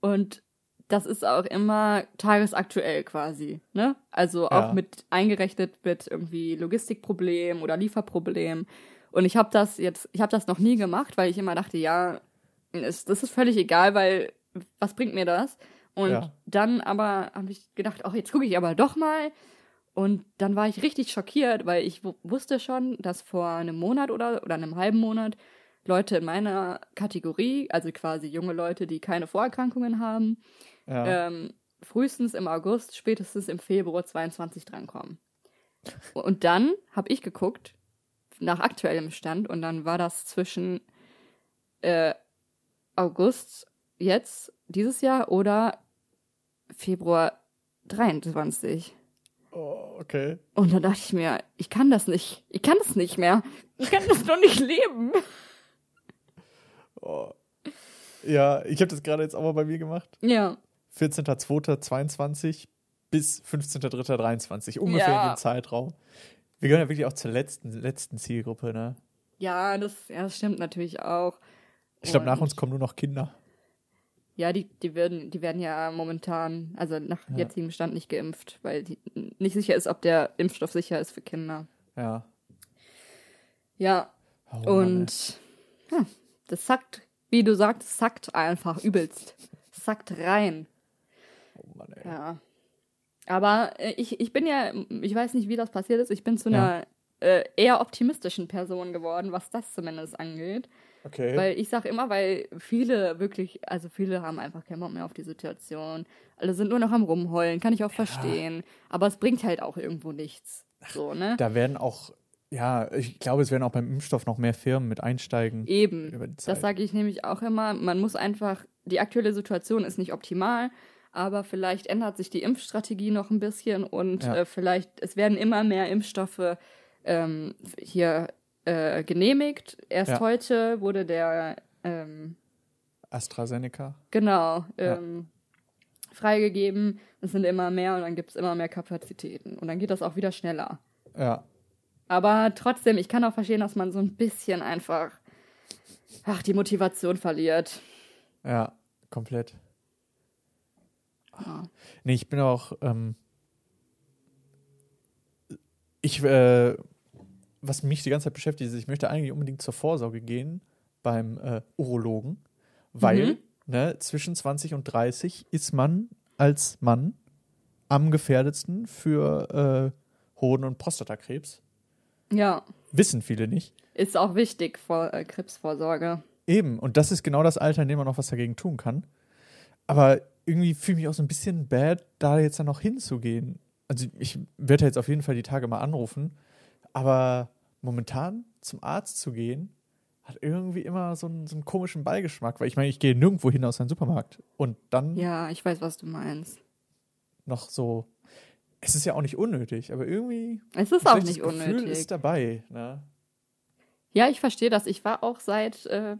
Speaker 2: Und das ist auch immer tagesaktuell quasi, ne? Also auch
Speaker 3: Ja.
Speaker 2: mit eingerechnet mit irgendwie Logistikproblem oder Lieferproblem. Und ich habe das jetzt, ich habe das noch nie gemacht, weil ich immer dachte, ja, ist, das ist völlig egal, weil was bringt mir das? Und
Speaker 3: Ja.
Speaker 2: dann aber habe ich gedacht, ach, jetzt gucke ich aber doch mal. Und dann war ich richtig schockiert, weil ich wu- wusste schon, dass vor einem Monat oder, oder einem halben Monat Leute in meiner Kategorie, also quasi junge Leute, die keine Vorerkrankungen haben,
Speaker 3: Ja.
Speaker 2: ähm, frühestens im August, spätestens im Februar 22 drankommen. Und dann habe ich geguckt nach aktuellem Stand und dann war das zwischen äh, August jetzt, dieses Jahr, oder Februar 23.
Speaker 3: oh, okay.
Speaker 2: Und dann dachte ich mir, ich kann das nicht. Ich kann das nicht mehr. Ich kann das doch nicht leben.
Speaker 3: Oh. Ja, ich habe das gerade jetzt auch mal bei mir gemacht.
Speaker 2: Ja.
Speaker 3: 14.02.22 bis 15.03.23. Ungefähr
Speaker 2: Ja.
Speaker 3: in dem Zeitraum. Wir gehören ja wirklich auch zur letzten, letzten Zielgruppe, ne?
Speaker 2: Ja, das, ja, das stimmt natürlich auch.
Speaker 3: Ich glaube, nach uns kommen nur noch Kinder.
Speaker 2: Ja, die, die, werden, die werden ja momentan, also nach
Speaker 3: Ja.
Speaker 2: jetzigem Stand nicht geimpft, weil die nicht sicher ist, ob der Impfstoff sicher ist für Kinder.
Speaker 3: Ja.
Speaker 2: Ja,
Speaker 3: Oh, Mann,
Speaker 2: und ja, das sackt, wie du sagst, sackt einfach übelst. Sackt rein.
Speaker 3: Oh Mann, ey.
Speaker 2: Ja. Aber äh, ich, ich bin ja, ich weiß nicht, wie das passiert ist, ich bin zu
Speaker 3: Ja.
Speaker 2: einer äh, eher optimistischen Person geworden, was das zumindest angeht.
Speaker 3: Okay.
Speaker 2: Weil ich sage immer, weil viele wirklich, also viele haben einfach keinen Bock mehr auf die Situation. Alle sind nur noch am Rumheulen, kann ich auch verstehen. Aber es bringt halt auch irgendwo nichts. So, ne?
Speaker 3: da werden auch, ja, ich glaube, es werden auch beim Impfstoff noch mehr Firmen mit einsteigen.
Speaker 2: Eben. Das sage ich nämlich auch immer. Man muss einfach, die aktuelle Situation ist nicht optimal, aber vielleicht ändert sich die Impfstrategie noch ein bisschen und
Speaker 3: Ja.
Speaker 2: äh, vielleicht, es werden immer mehr Impfstoffe ähm, hier äh, genehmigt. Erst
Speaker 3: Ja.
Speaker 2: heute wurde der ähm,
Speaker 3: AstraZeneca.
Speaker 2: Genau,
Speaker 3: Ja.
Speaker 2: ähm, freigegeben. Es sind immer mehr und dann gibt es immer mehr Kapazitäten. Und dann geht das auch wieder schneller.
Speaker 3: Ja.
Speaker 2: Aber trotzdem, ich kann auch verstehen, dass man so ein bisschen einfach, ach, die Motivation verliert.
Speaker 3: Ja, komplett. Nee, ich bin auch, ähm, ich, äh, was mich die ganze Zeit beschäftigt, ist, ich möchte eigentlich unbedingt zur Vorsorge gehen beim äh, Urologen, weil
Speaker 2: Mhm.
Speaker 3: ne, zwischen 20 und 30 ist man als Mann am gefährdetsten für äh, Hoden- und Prostatakrebs.
Speaker 2: Ja,
Speaker 3: Wissen viele nicht.
Speaker 2: ist auch wichtig vor äh, Krebsvorsorge.
Speaker 3: Eben, und das ist genau das Alter, in dem man noch was dagegen tun kann. Aber irgendwie fühle ich mich auch so ein bisschen bad, da jetzt dann noch hinzugehen. Also ich werde jetzt auf jeden Fall die Tage mal anrufen, aber momentan zum Arzt zu gehen, hat irgendwie immer so einen, so einen komischen Beigeschmack, weil ich meine, ich gehe nirgendwo hin aus einem Supermarkt und dann
Speaker 2: Ja, ich weiß, was du meinst.
Speaker 3: noch so, es ist ja auch nicht unnötig, aber irgendwie
Speaker 2: Es ist auch nicht
Speaker 3: Gefühl
Speaker 2: unnötig.
Speaker 3: ist dabei. Ne?
Speaker 2: Ja, ich verstehe das. Ich war auch seit, äh,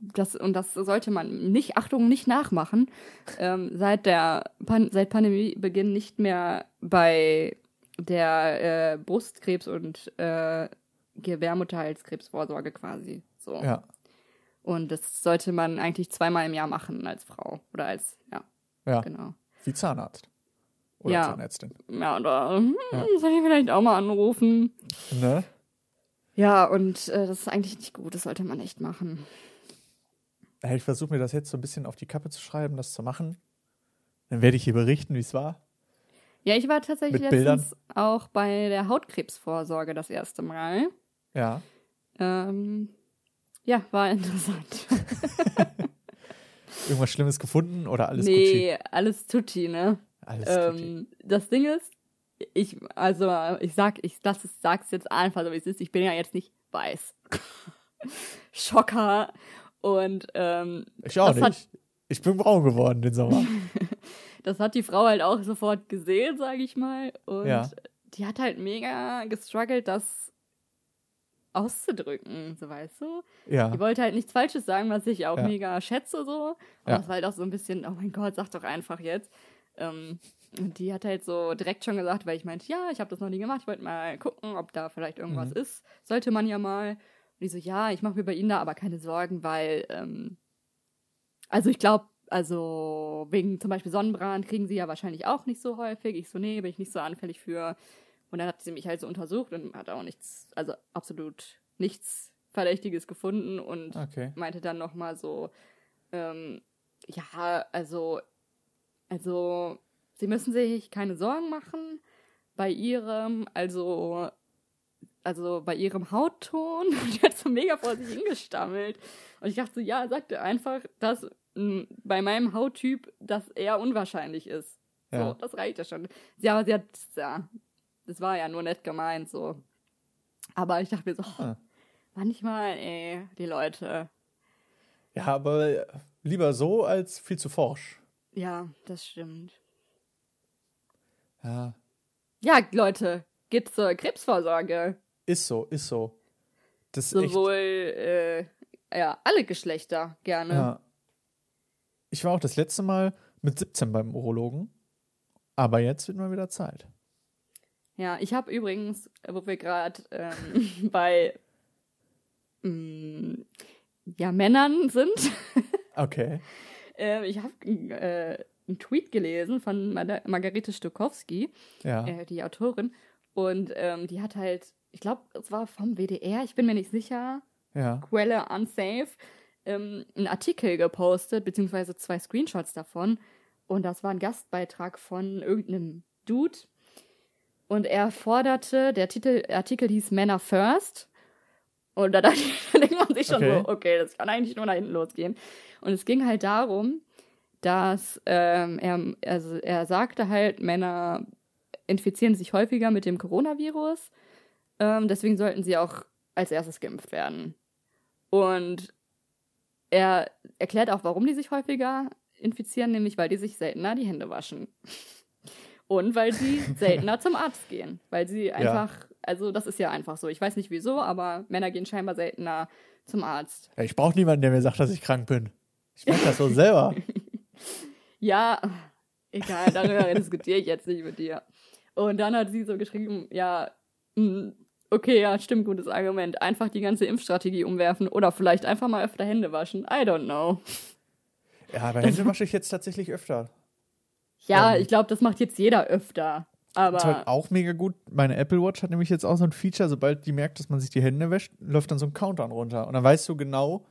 Speaker 2: das, und das sollte man nicht, Achtung, nicht nachmachen, ähm, seit der Pan seit Pandemiebeginn nicht mehr bei der äh, Brustkrebs- und äh, Gebärmutterhalskrebsvorsorge quasi. So.
Speaker 3: Ja,
Speaker 2: Und das sollte man eigentlich zweimal im Jahr machen als Frau. Oder als, ja,
Speaker 3: ja,
Speaker 2: genau.
Speaker 3: wie Zahnarzt oder
Speaker 2: Ja.
Speaker 3: Zahnärztin.
Speaker 2: Ja, oder hm,
Speaker 3: Ja.
Speaker 2: soll ich vielleicht auch mal anrufen?
Speaker 3: Ne?
Speaker 2: Ja, und äh, das ist eigentlich nicht gut. Das sollte man echt machen.
Speaker 3: Ich versuche mir das jetzt so ein bisschen auf die Kappe zu schreiben, das zu machen. Dann werde ich hier berichten, wie es war.
Speaker 2: Ja, ich war tatsächlich
Speaker 3: Mit Bildern?
Speaker 2: letztens auch bei der Hautkrebsvorsorge das erste Mal.
Speaker 3: Ja.
Speaker 2: Ähm, ja, war interessant.
Speaker 3: Irgendwas Schlimmes gefunden oder alles
Speaker 2: nee,
Speaker 3: Gucci?
Speaker 2: alles tutti, ne?
Speaker 3: Alles.
Speaker 2: Ähm, das Ding ist, ich, also ich sag, ich das ist, sag's jetzt einfach so wie es ist, ich bin ja jetzt nicht weiß. Schocker. Und ähm,
Speaker 3: Ich auch
Speaker 2: das hat-
Speaker 3: nicht. Ich bin braun geworden den Sommer.
Speaker 2: das hat die Frau halt auch sofort gesehen, sag ich mal. Und
Speaker 3: Ja.
Speaker 2: die hat halt mega gestruggelt, das auszudrücken, so weißt du.
Speaker 3: ja.
Speaker 2: Die wollte halt nichts Falsches sagen, was ich auch
Speaker 3: Ja.
Speaker 2: mega schätze so. Aber
Speaker 3: Ja.
Speaker 2: es war halt auch so ein bisschen, oh mein Gott, sag doch einfach jetzt. Ähm, und die hat halt so direkt schon gesagt, weil ich meinte, ja, ich habe das noch nie gemacht, ich wollte mal gucken, ob da vielleicht irgendwas
Speaker 3: Mhm.
Speaker 2: ist. Sollte man ja mal. Und die so, ja, ich mache mir bei Ihnen da aber keine Sorgen, weil, ähm, also ich glaube, also wegen zum Beispiel Sonnenbrand kriegen sie ja wahrscheinlich auch nicht so häufig. Ich so, nee, bin ich nicht so anfällig für. Und dann hat sie mich halt so untersucht und hat auch nichts, also absolut nichts Verdächtiges gefunden und
Speaker 3: Okay.
Speaker 2: meinte dann noch mal so, ähm, ja, also, also, sie müssen sich keine Sorgen machen bei ihrem, also, also bei ihrem Hautton. Die hat so mega vor sich hingestammelt. Und ich dachte so, ja, sagte einfach, dass mh, bei meinem Hauttyp das eher unwahrscheinlich ist.
Speaker 3: Ja.
Speaker 2: So, das reicht ja schon. Ja, aber sie hat, ja, das war ja nur nett gemeint, so. Aber ich dachte mir so, oh,
Speaker 3: Ah.
Speaker 2: manchmal, ey, die Leute.
Speaker 3: Ja, aber lieber so als viel zu forsch.
Speaker 2: Ja, das stimmt.
Speaker 3: Ja.
Speaker 2: Ja, Leute, geht zur Krebsvorsorge.
Speaker 3: Ist so, ist so. Das.
Speaker 2: Sowohl, äh, ja, alle Geschlechter gerne.
Speaker 3: Ja. Ich war auch das letzte Mal mit 17 beim Urologen. Aber jetzt wird mal wieder Zeit.
Speaker 2: Ja, ich habe übrigens, wo wir gerade ähm, bei ähm, ja, Männern sind,
Speaker 3: Okay.
Speaker 2: äh, ich habe äh, einen Tweet gelesen von Mar Margarete Stokowski,
Speaker 3: Ja.
Speaker 2: äh, die Autorin, und ähm, die hat halt, ich glaube, es war vom WDR, ich bin mir nicht sicher,
Speaker 3: Ja.
Speaker 2: Quelle unsafe, ähm, einen Artikel gepostet, beziehungsweise zwei Screenshots davon. Und das war ein Gastbeitrag von irgendeinem Dude. Und er forderte, der Titel, Artikel hieß Männer First. Und da, dachte ich, da denkt man sich schon
Speaker 3: Okay.
Speaker 2: so, okay, das kann eigentlich nur nach hinten losgehen. Und es ging halt darum, dass ähm, er, also er sagte halt, Männer infizieren sich häufiger mit dem Coronavirus. Ähm, deswegen sollten sie auch als erstes geimpft werden. Und er erklärt auch, warum die sich häufiger infizieren, nämlich weil die sich seltener die Hände waschen. Und weil sie seltener zum Arzt gehen. Weil sie einfach, also das ist ja einfach so. Ich weiß nicht wieso, aber Männer gehen scheinbar seltener zum Arzt.
Speaker 3: ja ich brauche niemanden, der mir sagt, dass ich krank bin. Ich merke das so selber.
Speaker 2: Ja, egal, darüber diskutiere ich jetzt nicht mit dir. Und dann hat sie so geschrieben, ja, mh, okay, ja, stimmt, gutes Argument. Einfach die ganze Impfstrategie umwerfen oder vielleicht einfach mal öfter Hände waschen. I don't know.
Speaker 3: Ja, aber Hände wasche ich jetzt tatsächlich öfter.
Speaker 2: Ja,
Speaker 3: Ähm.
Speaker 2: ich glaube, das macht jetzt jeder öfter.
Speaker 3: Das ist halt
Speaker 2: Aber
Speaker 3: auch mega gut. Meine Apple Watch hat nämlich jetzt auch so ein Feature, sobald die merkt, dass man sich die Hände wäscht, läuft dann so ein Countdown runter. Und dann weißt du genau,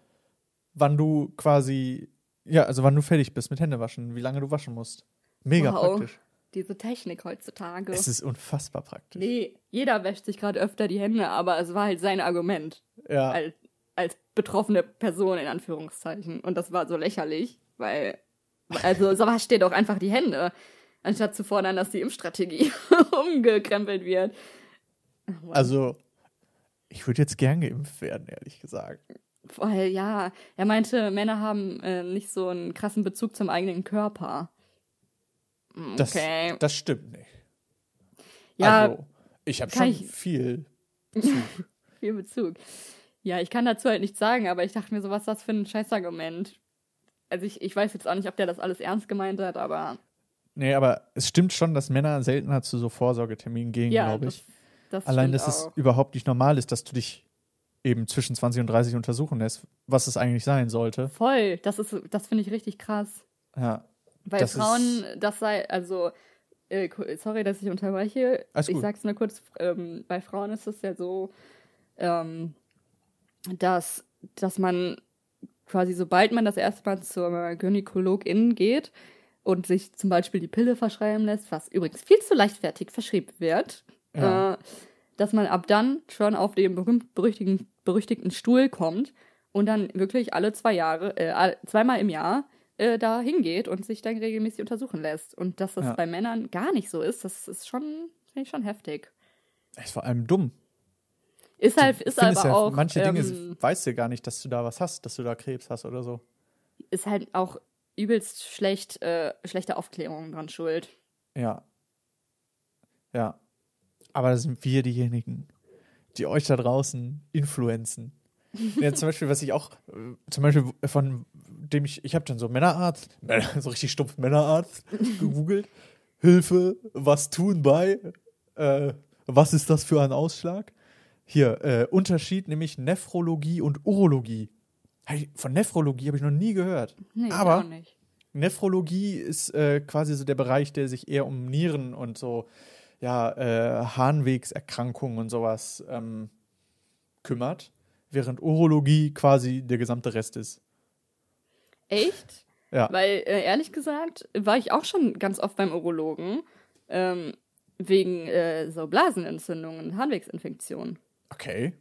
Speaker 3: wann du quasi, ja, also wann du fertig bist mit Händewaschen, wie lange du waschen musst. Mega
Speaker 2: Wow.
Speaker 3: praktisch.
Speaker 2: Diese Technik heutzutage.
Speaker 3: Es ist unfassbar praktisch.
Speaker 2: Nee, jeder wäscht sich gerade öfter die Hände, aber es war halt sein Argument
Speaker 3: Ja,
Speaker 2: als, als betroffene Person in Anführungszeichen. Und das war so lächerlich, weil, also so wascht dir doch einfach die Hände, anstatt zu fordern, dass die Impfstrategie umgekrempelt wird.
Speaker 3: also ich würde jetzt gern geimpft werden, ehrlich gesagt.
Speaker 2: Weil, ja, er meinte, Männer haben äh, nicht so einen krassen Bezug zum eigenen Körper.
Speaker 3: Das,
Speaker 2: Okay.
Speaker 3: das stimmt nicht.
Speaker 2: ja,
Speaker 3: also, ich habe schon
Speaker 2: ich-
Speaker 3: viel.
Speaker 2: viel Bezug. Ja, ich kann dazu halt nichts sagen, aber ich dachte mir so, was ist das für ein Scheißargument? Also ich, ich weiß jetzt auch nicht, ob der das alles ernst gemeint hat, aber
Speaker 3: Nee, aber es stimmt schon, dass Männer seltener zu so Vorsorgeterminen gehen,
Speaker 2: ja,
Speaker 3: glaube
Speaker 2: das,
Speaker 3: ich.
Speaker 2: das
Speaker 3: Allein,
Speaker 2: stimmt
Speaker 3: dass es
Speaker 2: auch.
Speaker 3: überhaupt nicht normal ist, dass du dich eben zwischen 20 und 30 untersuchen lässt, was es eigentlich sein sollte.
Speaker 2: Voll, das ist, das finde ich richtig krass.
Speaker 3: Ja,
Speaker 2: Weil
Speaker 3: Das
Speaker 2: Frauen, das sei, also, äh, sorry, dass ich unterbreche.
Speaker 3: Alles
Speaker 2: ich
Speaker 3: gut.
Speaker 2: sag's nur kurz, ähm, bei Frauen ist es ja so, ähm, dass, dass man quasi, sobald man das erste Mal zur Gynäkologin geht und sich zum Beispiel die Pille verschreiben lässt, was übrigens viel zu leichtfertig verschrieben wird,
Speaker 3: Ja.
Speaker 2: äh, dass man ab dann schon auf den berühmt-berüchtigten berüchtigten Stuhl kommt und dann wirklich alle zwei Jahre, äh, zweimal im Jahr äh, da hingeht und sich dann regelmäßig untersuchen lässt. Und dass das
Speaker 3: Ja.
Speaker 2: bei Männern gar nicht so ist, das ist schon, finde ich schon heftig.
Speaker 3: Das ist vor allem dumm.
Speaker 2: Ist halt, ist aber
Speaker 3: ja,
Speaker 2: auch.
Speaker 3: Manche Dinge
Speaker 2: ähm,
Speaker 3: weißt du gar nicht, dass du da was hast, dass du da Krebs hast oder so.
Speaker 2: ist halt auch übelst schlecht, äh, schlechte Aufklärung dran schuld.
Speaker 3: Ja. Ja. Aber da sind wir diejenigen, die euch da draußen influenzen. Ja, zum Beispiel, was ich auch, äh, zum Beispiel von dem ich, ich habe dann so Männerarzt, so richtig stumpf Männerarzt gegoogelt. Hilfe, was tun bei, äh, was ist das für ein Ausschlag? Hier, äh, Unterschied, nämlich Nephrologie und Urologie. Von Nephrologie habe ich noch nie gehört.
Speaker 2: Nee,
Speaker 3: Aber-. Nephrologie ist äh, quasi so der Bereich, der sich eher um Nieren und so, ja, äh, Harnwegserkrankungen und sowas ähm, kümmert, während Urologie quasi der gesamte Rest ist.
Speaker 2: Echt?
Speaker 3: Ja.
Speaker 2: Weil, äh, ehrlich gesagt, war ich auch schon ganz oft beim Urologen ähm, wegen äh, so Blasenentzündungen, Harnwegsinfektionen.
Speaker 3: Okay.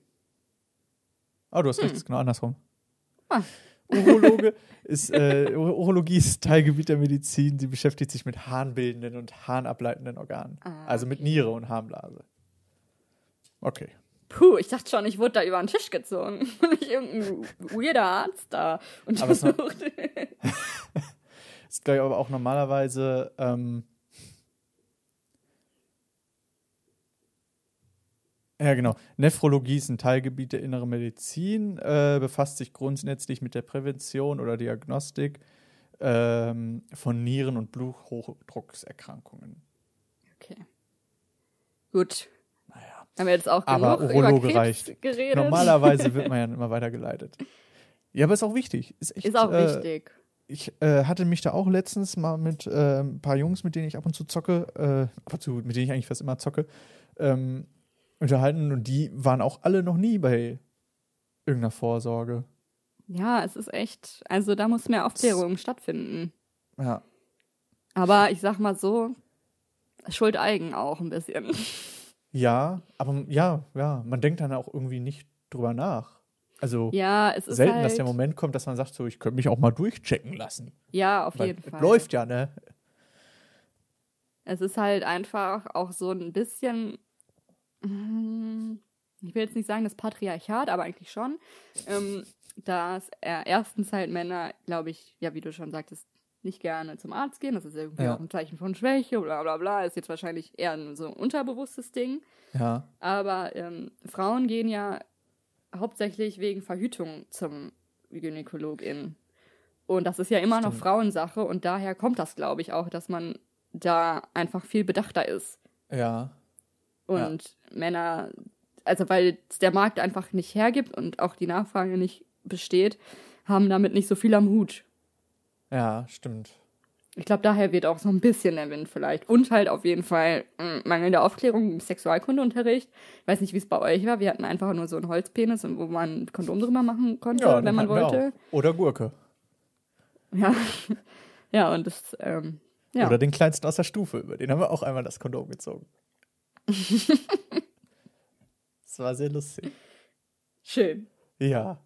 Speaker 3: Ah, du hast recht, ist genau andersrum.
Speaker 2: Ah.
Speaker 3: Urologe ist, äh, Ur- Urologie ist Teilgebiet der Medizin. Sie beschäftigt sich mit harnbildenden und harnableitenden Organen.
Speaker 2: Ah,
Speaker 3: also mit Niere und Harnblase. Okay.
Speaker 2: Puh, ich dachte schon, ich wurde da über den Tisch gezogen. Und ich irgendein weirder Arzt da. Und
Speaker 3: Aber. Ist, glaube ich, aber auch normalerweise. Ähm, ja, genau. Nephrologie ist ein Teilgebiet der inneren Medizin, äh, befasst sich grundsätzlich mit der Prävention oder Diagnostik ähm, von Nieren- und Bluthochdruckserkrankungen.
Speaker 2: okay. Gut. Haben wir jetzt auch
Speaker 3: Aber
Speaker 2: genug
Speaker 3: Urologe
Speaker 2: über Krebs
Speaker 3: reicht.
Speaker 2: geredet?
Speaker 3: Normalerweise wird man ja immer weitergeleitet. Ja, aber ist auch wichtig. Ist, echt,
Speaker 2: Ist auch
Speaker 3: äh,
Speaker 2: wichtig.
Speaker 3: ich äh, hatte mich da auch letztens mal mit äh, ein paar Jungs, mit denen ich ab und zu zocke, äh, ab und zu, mit denen ich eigentlich fast immer zocke, ähm, unterhalten und die waren auch alle noch nie bei irgendeiner Vorsorge.
Speaker 2: Ja, es ist echt. Also da muss mehr Aufklärung stattfinden.
Speaker 3: Ja.
Speaker 2: Aber ich sag mal so, Schuld eigen auch ein bisschen.
Speaker 3: Ja, aber ja, ja, man denkt dann auch irgendwie nicht drüber nach. Also
Speaker 2: Ja, es ist
Speaker 3: selten,
Speaker 2: halt,
Speaker 3: dass der Moment kommt, dass man sagt, so, ich könnte mich auch mal durchchecken lassen.
Speaker 2: Ja, auf
Speaker 3: Weil
Speaker 2: jeden Fall.
Speaker 3: läuft ja, ne?
Speaker 2: Es ist halt einfach auch so ein bisschen, mm, ich will jetzt nicht sagen das Patriarchat, aber eigentlich schon, ähm, dass erstens halt Männer, glaube ich, ja, wie du schon sagtest, nicht gerne zum Arzt gehen. Das ist irgendwie
Speaker 3: Ja.
Speaker 2: auch ein Zeichen von Schwäche, bla bla bla. Ist jetzt wahrscheinlich eher ein so ein unterbewusstes Ding.
Speaker 3: Ja.
Speaker 2: Aber ähm, Frauen gehen ja hauptsächlich wegen Verhütung zum Gynäkologin. Und das ist ja immer noch
Speaker 3: Stimmt.
Speaker 2: Frauensache und daher kommt das, glaube ich, auch, dass man da einfach viel bedachter ist.
Speaker 3: Ja.
Speaker 2: Und Männer, also weil der Markt einfach nicht hergibt und auch die Nachfrage nicht besteht, haben damit nicht so viel am Hut.
Speaker 3: Ja, stimmt.
Speaker 2: Ich glaube, daher wird auch so ein bisschen der Wind vielleicht. Und halt auf jeden Fall mh, mangelnde Aufklärung im Sexualkundeunterricht. Ich weiß nicht, wie es bei euch war. Wir hatten einfach nur so einen Holzpenis, wo man ein Kondom drüber machen konnte,
Speaker 3: Ja,
Speaker 2: wenn man wollte.
Speaker 3: Oder Gurke.
Speaker 2: Ja. ja, und das, ähm, ja.
Speaker 3: Oder den kleinsten aus der Stufe. Über den haben wir auch einmal das Kondom gezogen. das war sehr lustig.
Speaker 2: schön.
Speaker 3: Ja.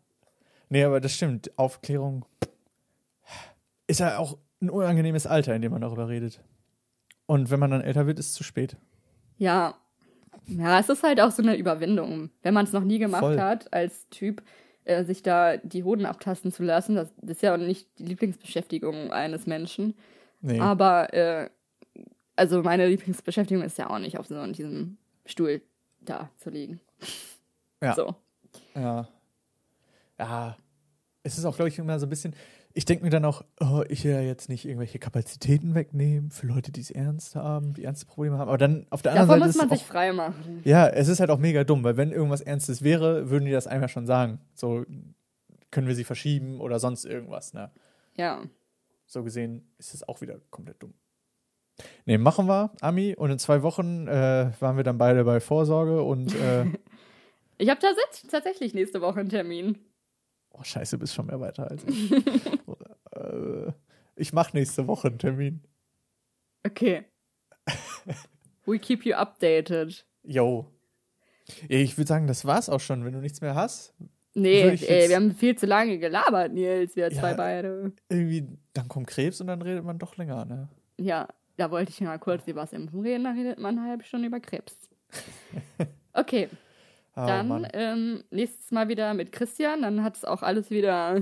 Speaker 3: Nee, aber das stimmt. Aufklärung ist ja auch ein unangenehmes Alter, in dem man darüber redet. Und wenn man dann älter wird, ist es zu spät.
Speaker 2: Ja. Ja, es ist halt auch so eine Überwindung. Wenn man es noch nie gemacht
Speaker 3: Voll.
Speaker 2: hat, als Typ, äh, sich da die Hoden abtasten zu lassen, das, das ist ja auch nicht die Lieblingsbeschäftigung eines Menschen.
Speaker 3: Nee.
Speaker 2: Aber, äh, also meine Lieblingsbeschäftigung ist ja auch nicht auf so diesem Stuhl da zu liegen.
Speaker 3: Ja.
Speaker 2: So.
Speaker 3: Ja. Ja. Es ist auch, glaube ich, immer so ein bisschen. Ich denke mir dann auch, oh, ich will ja jetzt nicht irgendwelche Kapazitäten wegnehmen für Leute, die es ernst haben, die ernste Probleme haben. Aber dann auf der anderen
Speaker 2: Davon
Speaker 3: Seite
Speaker 2: muss man sich frei machen.
Speaker 3: Ja, es ist halt auch mega dumm, weil wenn irgendwas Ernstes wäre, würden die das einem ja schon sagen. So können wir sie verschieben oder sonst irgendwas. Ne?
Speaker 2: Ja.
Speaker 3: So gesehen ist es auch wieder komplett dumm. Nee, machen wir, Ami. Und in zwei Wochen äh, waren wir dann beide bei Vorsorge und äh,
Speaker 2: Ich habe tats tatsächlich nächste Woche einen Termin.
Speaker 3: Oh scheiße, bist schon mehr weiter als ich. äh, ich mache nächste Woche einen Termin.
Speaker 2: Okay. We keep you updated.
Speaker 3: Yo. Ich würde sagen, das war's auch schon. Wenn du nichts mehr hast,
Speaker 2: Nee, ey,
Speaker 3: jetzt-
Speaker 2: wir haben viel zu lange gelabert, Nils, wir
Speaker 3: Ja.
Speaker 2: zwei beide.
Speaker 3: irgendwie, dann kommt Krebs und dann redet man doch länger, ne?
Speaker 2: Ja, da wollte ich mal kurz über was impfen reden, dann redet man eine halbe Stunde über Krebs. Okay,
Speaker 3: Oh,
Speaker 2: dann ähm, nächstes Mal wieder mit Christian, dann hat es auch alles wieder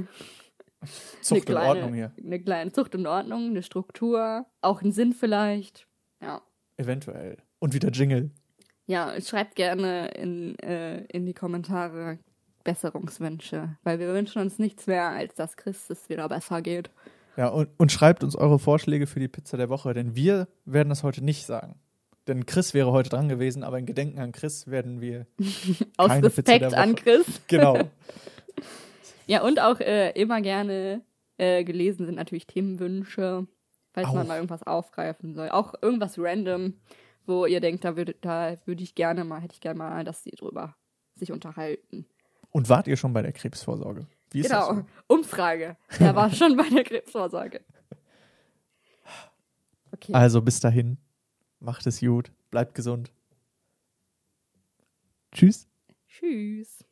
Speaker 3: Zucht
Speaker 2: kleine,
Speaker 3: Ordnung hier.
Speaker 2: Eine kleine Zucht und Ordnung, eine Struktur, auch einen Sinn vielleicht. Ja.
Speaker 3: Eventuell. Und wieder Jingle.
Speaker 2: Ja, schreibt gerne in, äh, in die Kommentare Besserungswünsche, weil wir wünschen uns nichts mehr, als dass Chris es wieder besser geht.
Speaker 3: Ja, und, und schreibt uns eure Vorschläge für die Pizza der Woche, denn wir werden das heute nicht sagen. Denn Chris wäre heute dran gewesen, aber in Gedenken an Chris werden wir.
Speaker 2: Aus Respekt an. Chris.
Speaker 3: Genau.
Speaker 2: Ja, und auch äh, immer gerne äh, gelesen sind natürlich Themenwünsche, falls
Speaker 3: Auch.
Speaker 2: man mal irgendwas aufgreifen soll. Auch irgendwas random, wo ihr denkt, da würde da würde ich gerne mal, hätte ich gerne mal, dass sie drüber sich unterhalten.
Speaker 3: Und wart ihr schon bei der Krebsvorsorge? Wie ist das
Speaker 2: genau,
Speaker 3: so?
Speaker 2: Umfrage. Der war schon bei der Krebsvorsorge. Okay.
Speaker 3: Also bis dahin, macht es gut, bleibt gesund. Tschüss.
Speaker 2: Tschüss.